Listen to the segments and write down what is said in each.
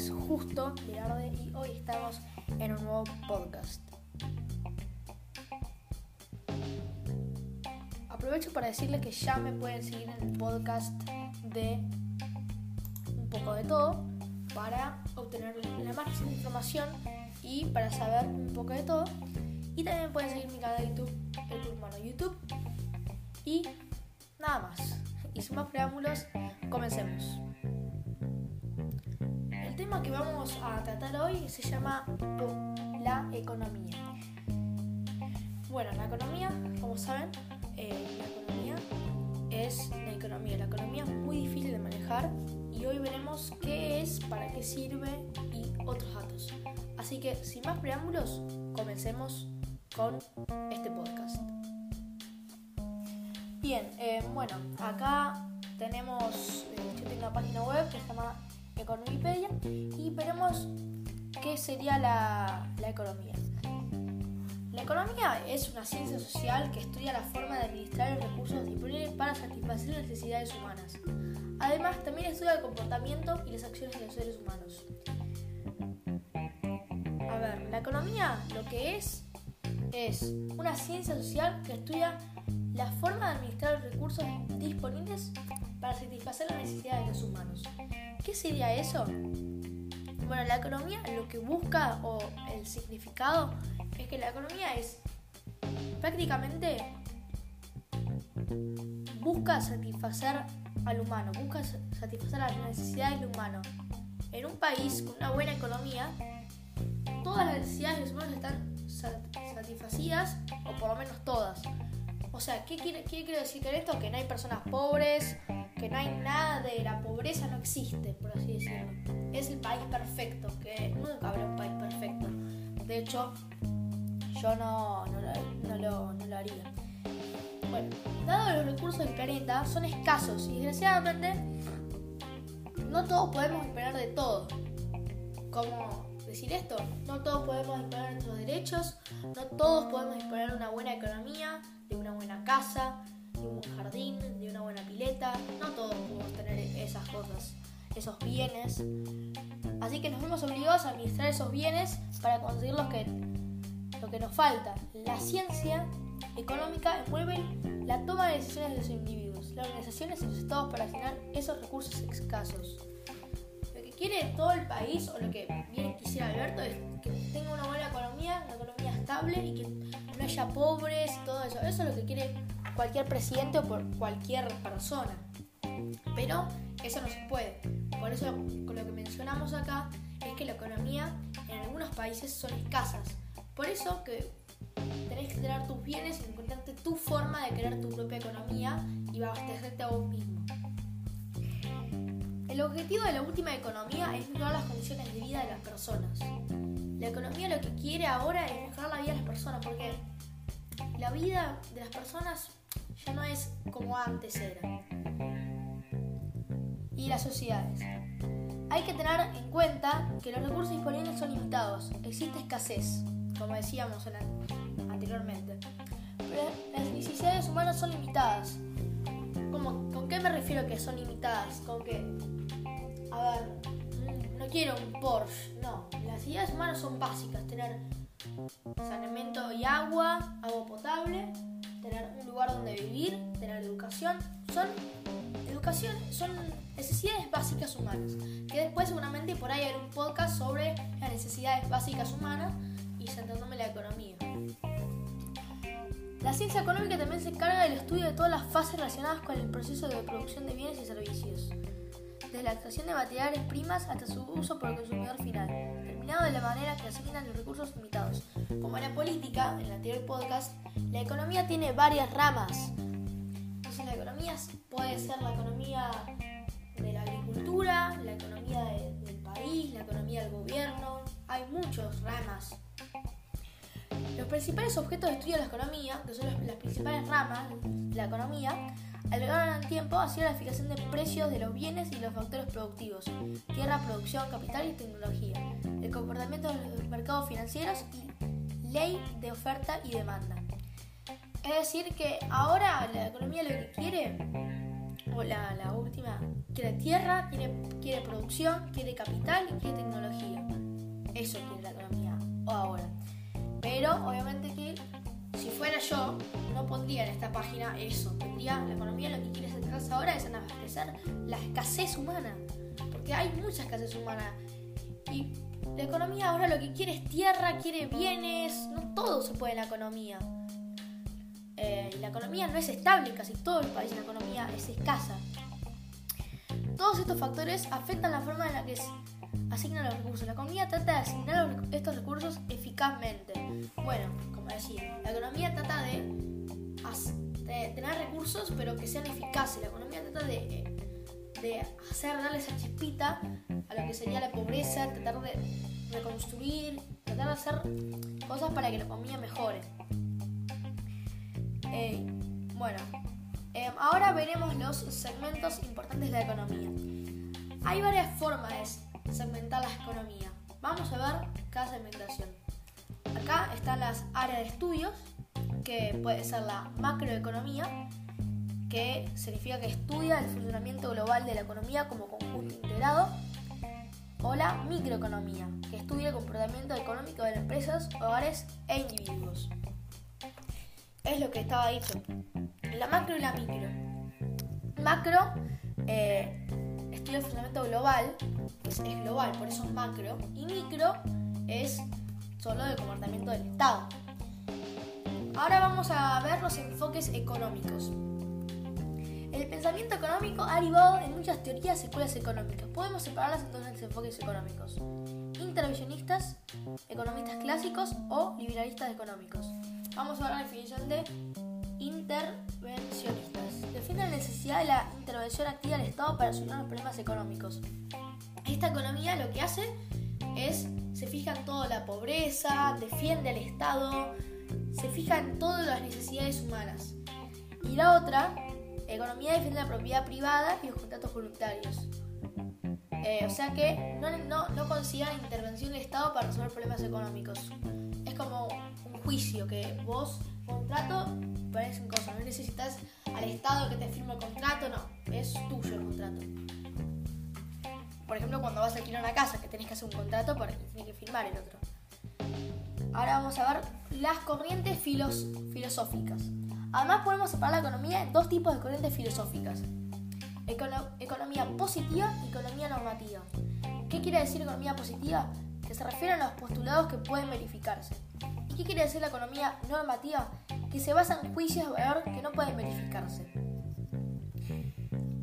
Es Justo Mirarde y hoy estamos en un nuevo podcast. Aprovecho para decirles que ya me pueden seguir en el podcast de un poco de todo para obtener la máxima información y para saber un poco de todo. Y también pueden seguir mi canal de YouTube, el Turmano YouTube. Y nada más. Y sin más preámbulos, comencemos tema que vamos a tratar hoy se llama la economía. Bueno, la economía, como saben, eh, la economía es la economía. La economía es muy difícil de manejar y hoy veremos qué es, para qué sirve y otros datos. Así que, sin más preámbulos, comencemos con este podcast. Bien, eh, bueno, acá tenemos, eh, yo tengo una página web que se llama Economipedia y veremos qué sería la, economía. La economía es una ciencia social que estudia la forma de administrar los recursos disponibles para satisfacer las necesidades humanas. Además, también estudia el comportamiento y las acciones de los seres humanos. A ver, la economía lo que es es una ciencia social que estudia la forma de administrar los recursos disponibles para satisfacer las necesidades de los humanos. ¿Qué sería eso? Bueno, la economía lo que busca o el significado es que la economía es prácticamente busca satisfacer al humano, busca satisfacer las necesidades del humano. En un país con una buena economía, todas las necesidades de los humanos están satisfacidas, o por lo menos todas. O sea, ¿qué ¿qué quiero decir con esto? Que no hay personas pobres, que no hay nada de la pobreza, no existe, por así decirlo. Es el país perfecto, que nunca habrá un país perfecto. De hecho, yo no, no, lo, no lo haría. Bueno, dado los recursos del planeta son escasos y desgraciadamente no todos podemos esperar de todo. ¿Cómo decir esto? No todos podemos esperar nuestros derechos, no todos podemos esperar una buena economía, de una buena casa, de un jardín, de una buena pileta. No todos podemos tener esas cosas, esos bienes. Así que nos vemos obligados a administrar esos bienes para conseguir lo que, lo que nos falta. La ciencia económica envuelve la toma de decisiones de los individuos, las organizaciones y los estados para asignar esos recursos escasos. Lo que quiere todo el país o lo que bien quisiera Alberto es que tenga una buena economía, una economía estable y que no haya pobres y todo eso. Eso es lo que quiere cualquier presidente o por cualquier persona. Pero eso no se puede. Por eso con lo que mencionamos acá es que la economía en algunos países son escasas. Por eso que tenés que tener tus bienes y encontrarte tu forma de crear tu propia economía y abastecerte a vos mismo. El objetivo de la última economía es mejorar las condiciones de vida de las personas. La economía lo que quiere ahora es mejorar la vida de las personas porque la vida de las personas ya no es como antes era. Y las sociedades. Hay que tener en cuenta que los recursos disponibles son limitados, existe escasez, como decíamos anteriormente. Las necesidades humanas son limitadas. ¿Con qué me refiero que son limitadas? Con que, a ver, mm, no quiero un Porsche, no. Las necesidades humanas son básicas, tener saneamiento y agua, agua potable, tener un lugar donde vivir, tener educación, son educación son necesidades básicas humanas, que después seguramente por ahí hay un podcast sobre las necesidades básicas humanas y centrándome en la economía. La ciencia económica también se encarga del estudio de todas las fases relacionadas con el proceso de producción de bienes y servicios, desde la extracción de materiales primas hasta su uso por el consumidor final, terminado de la manera que asignan los recursos limitados. Como en la política, en el anterior podcast, la economía tiene varias ramas. Entonces la economía puede ser la economía de la agricultura, la economía del país, la economía del gobierno, hay muchas ramas los principales objetos de estudio de la economía, que son las, principales ramas de la economía, alargaron el tiempo ha sido la fijación de precios de los bienes y los factores productivos, tierra, producción, capital y tecnología, el comportamiento de los mercados financieros y ley de oferta y demanda. Es decir, que ahora la economía lo que quiere, o la, la última, quiere tierra, quiere, quiere producción, quiere capital y quiere tecnología. Eso quiere la economía, o ahora. Pero obviamente que fuera yo, no pondría en esta página eso. Pondría la economía lo que quiere centrarse ahora es en abastecer la escasez humana. Porque hay mucha escasez humana. Y la economía ahora lo que quiere es tierra, quiere bienes. No todo se puede en la economía. Eh, la economía no es estable, casi todo el país la economía es escasa. Todos estos factores afectan la forma en la que es asigna los recursos. La economía trata de asignar estos recursos eficazmente. Bueno, como decía, la economía trata de, tener recursos pero que sean eficaces. La economía trata de, de hacer, darle esa chispita a lo que sería la pobreza, tratar de reconstruir, tratar de hacer cosas para que la economía mejore. Eh, bueno, eh, ahora veremos los segmentos importantes de la economía. Hay varias formas segmentar la economía. Vamos a ver cada segmentación. Acá están las áreas de estudios, que puede ser la macroeconomía, que significa que estudia el funcionamiento global de la economía como conjunto integrado, o la microeconomía, que estudia el comportamiento económico de las empresas, hogares e individuos. Es lo que estaba dicho. La macro y la micro. Macro eh, estudia el funcionamiento global, pues es global, por eso es macro, y micro es solo el comportamiento del Estado. Ahora vamos a ver los enfoques económicos. El pensamiento económico ha derivado en muchas teorías y escuelas económicas. Podemos separarlas en dos enfoques económicos. Intervencionistas, economistas clásicos o liberalistas económicos. Vamos a ver la definición de intervencionistas. Define la necesidad de la intervención activa del Estado para solucionar los problemas económicos. Esta economía lo que hace es, se fija en toda la pobreza, defiende al Estado, se fija en todas las necesidades humanas. Y la otra, economía defiende la propiedad privada y los contratos voluntarios. Eh, o sea que no, no, no consideran intervención del Estado para resolver problemas económicos. Es como un juicio que vos, contrato, pones en cosas. No necesitas al Estado que te firme el contrato, no. Es tuyo el contrato. Por ejemplo, cuando vas a alquilar una casa, que tenés que hacer un contrato para que tiene que firmar el otro. Ahora vamos a ver las corrientes filosóficas. Además podemos separar la economía en dos tipos de corrientes filosóficas. economía positiva y economía normativa. ¿Qué quiere decir economía positiva? Que se refiere a los postulados que pueden verificarse. ¿Y qué quiere decir la economía normativa? Que se basa en juicios de valor que no pueden verificarse.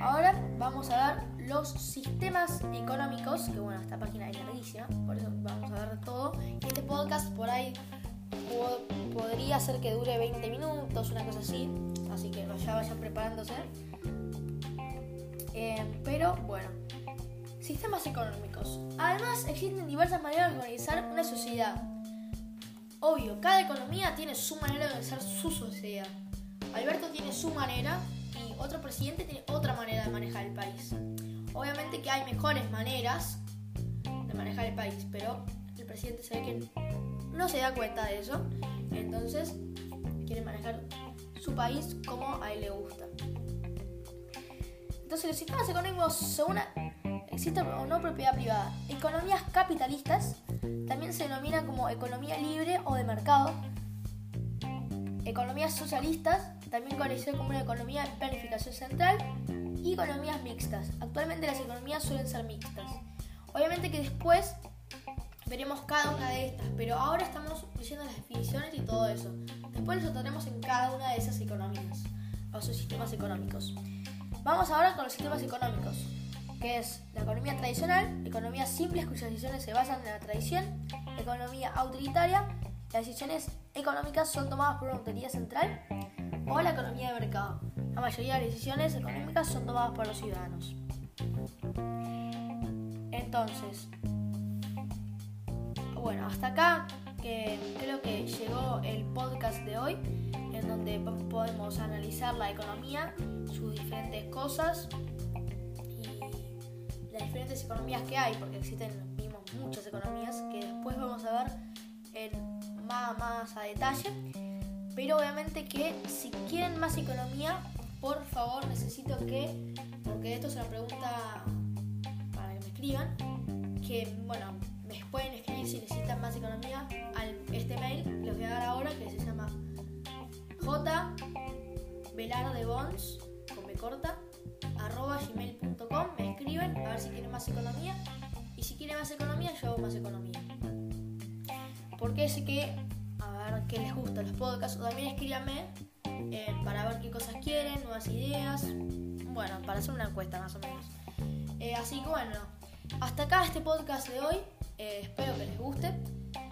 Ahora vamos a ver los sistemas económicos, que bueno, esta página es larguísima, por eso vamos a ver todo. Y este podcast por ahí podría ser que dure 20 minutos, una cosa así, así que ya vayan preparándose. Eh, pero bueno, sistemas económicos. Además existen diversas maneras de organizar una sociedad. Obvio, cada economía tiene su manera de organizar su sociedad. Alberto tiene su manera otro presidente tiene otra manera de manejar el país. Obviamente que hay mejores maneras de manejar el país, pero el presidente sabe que no se da cuenta de eso. Entonces quiere manejar su país como a él le gusta. Entonces los sistemas económicos existe o no propiedad privada. Economías capitalistas también se denominan como economía libre o de mercado. Economías socialistas también conocido como una economía de planificación central y economías mixtas. Actualmente las economías suelen ser mixtas. Obviamente que después veremos cada una de estas, pero ahora estamos diciendo las definiciones y todo eso. Después lo trataremos en cada una de esas economías o sus sistemas económicos. Vamos ahora con los sistemas económicos, que es la economía tradicional, economía simple cuyas decisiones se basan en la tradición, economía autoritaria, las decisiones económicas son tomadas por una autoridad central, o la economía de mercado. La mayoría de las decisiones económicas son tomadas por los ciudadanos. Entonces, bueno, hasta acá que creo que llegó el podcast de hoy, en donde podemos analizar la economía, sus diferentes cosas y las diferentes economías que hay, porque existen mismo muchas economías que después vamos a ver en más a detalle. Pero obviamente que si quieren más economía, por favor necesito que, porque esto es una pregunta para que me escriban, que bueno, me pueden escribir si necesitan más economía al este mail, les voy a dar ahora, que se llama j Bonds, con me corta, arroba gmail.com, me escriben a ver si quieren más economía y si quieren más economía yo hago más economía. Porque sé que, qué les gusta los podcasts, o también escríbanme eh, para ver qué cosas quieren, nuevas ideas, bueno, para hacer una encuesta más o menos. Eh, así que bueno, hasta acá este podcast de hoy. Eh, espero que les guste.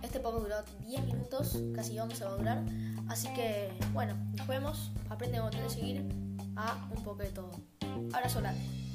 Este podcast duró 10 minutos, casi 11 va a durar. Así que, bueno, nos vemos. Aprende a seguir a un poco de todo. Abrazo grande.